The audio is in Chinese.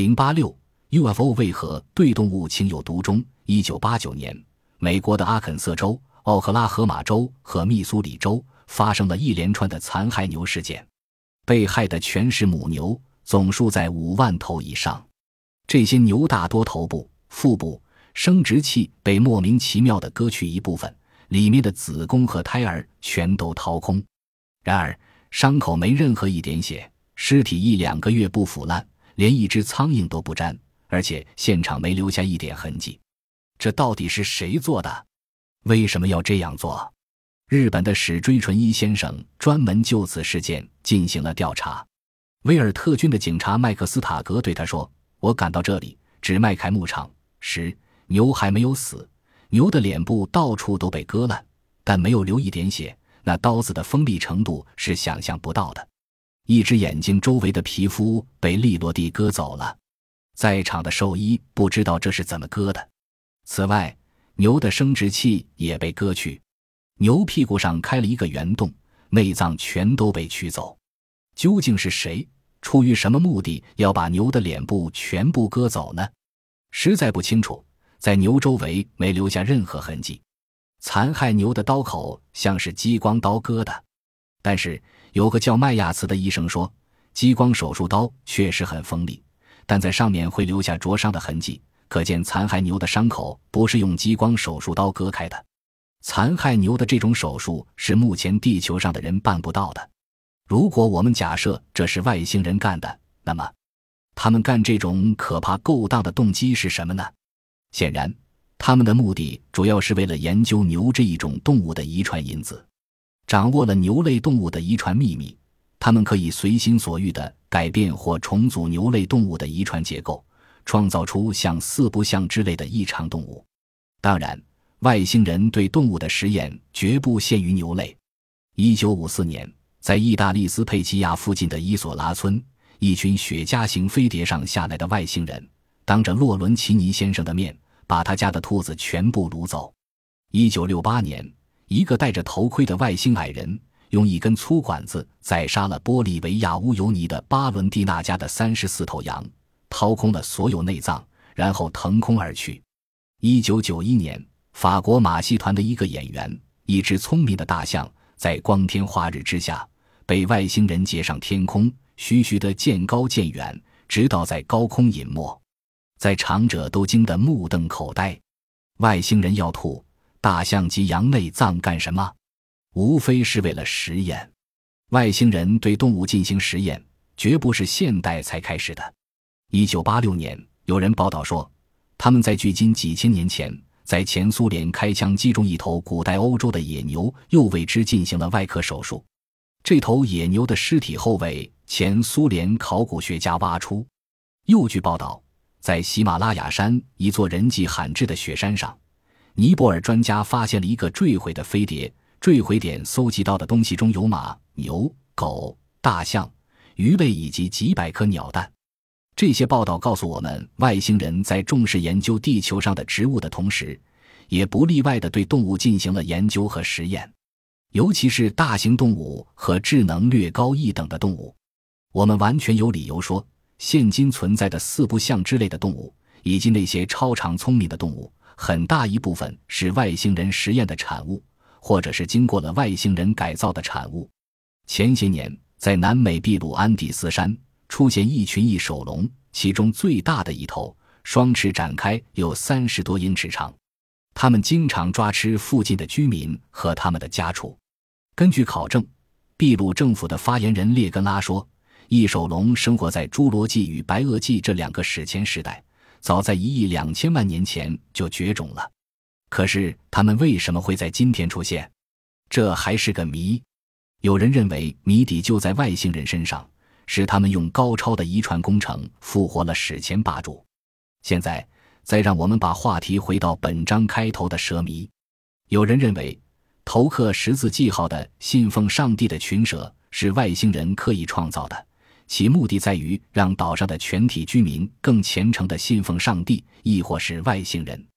零八六 UFO 为何对动物情有独钟？一九八九年，美国的阿肯色州、奥克拉荷马州和密苏里州发生了一连串的残害牛事件，被害的全是母牛，总数在五万头以上。这些牛大多头部、腹部生殖器被莫名其妙地割去一部分，里面的子宫和胎儿全都掏空。然而，伤口没任何一点血，尸体一两个月不腐烂，连一只苍蝇都不沾，而且现场没留下一点痕迹。这到底是谁做的？为什么要这样做？日本的史追纯一先生专门就此事件进行了调查。威尔特郡的警察麦克斯塔格对他说：“我赶到这里，指麦凯牧场时，牛还没有死，牛的脸部到处都被割烂，但没有流一点血。那刀子的锋利程度是想象不到的。一只眼睛周围的皮肤被利落地割走了，在场的兽医不知道这是怎么割的。”此外，牛的生殖器也被割去，牛屁股上开了一个圆洞，内脏全都被取走。究竟是谁出于什么目的要把牛的脸部全部割走呢？实在不清楚。在牛周围没留下任何痕迹，残害牛的刀口像是激光刀割的。但是有个叫麦亚茨的医生说，激光手术刀确实很锋利，但在上面会留下灼伤的痕迹。可见残害牛的伤口不是用激光手术刀割开的，残害牛的这种手术是目前地球上的人办不到的。如果我们假设这是外星人干的，那么他们干这种可怕勾当的动机是什么呢？显然，他们的目的主要是为了研究牛这一种动物的遗传因子。掌握了牛类动物的遗传秘密，他们可以随心所欲地改变或重组牛类动物的遗传结构。创造出像四不像之类的异常动物。当然，外星人对动物的实验绝不限于牛类。一九五四年，在意大利斯佩齐亚附近的伊索拉村，一群雪茄型飞碟上下来的外星人，当着洛伦齐尼先生的面，把他家的兔子全部掳走。一九六八年，一个戴着头盔的外星矮人，用一根粗管子宰杀了玻利维亚乌尤尼的巴伦蒂娜家的三十四头羊。掏空了所有内脏，然后腾空而去。一九九一年，法国马戏团的一个演员，一只聪明的大象，在光天化日之下，被外星人接上天空，徐徐的渐高渐远，直到在高空隐没。在场者都惊得目瞪口呆。外星人要吐大象及羊内脏干什么？无非是为了实验。外星人对动物进行实验，绝不是现代才开始的。一九八六年，有人报道说，他们在距今几千年前，在前苏联开枪击中一头古代欧洲的野牛，又为之进行了外科手术。这头野牛的尸体后尾前苏联考古学家挖出。又据报道，在喜马拉雅山一座人迹罕至的雪山上，尼泊尔专家发现了一个坠毁的飞碟，坠毁点搜集到的东西中有马、牛、狗、大象、鱼类以及几百颗鸟蛋。这些报道告诉我们，外星人在重视研究地球上的植物的同时，也不例外地对动物进行了研究和实验，尤其是大型动物和智能略高一等的动物。我们完全有理由说，现今存在的四不像之类的动物，以及那些超常聪明的动物，很大一部分是外星人实验的产物，或者是经过了外星人改造的产物。前些年，在南美秘鲁安第斯山。出现一群翼手龙，其中最大的一头双翅展开有三十多英尺长，它们经常抓吃附近的居民和他们的家畜。根据考证，秘鲁政府的发言人列根拉说，翼手龙生活在侏罗纪与白垩纪这两个史前时代，早在一亿两千万年前就绝种了。可是，它们为什么会在今天出现？这还是个谜。有人认为谜底就在外星人身上。是他们用高超的遗传工程复活了史前霸主。现在，再让我们把话题回到本章开头的蛇谜。有人认为，头刻十字记号的信奉上帝的群蛇是外星人刻意创造的，其目的在于让岛上的全体居民更虔诚地信奉上帝，亦或是外星人。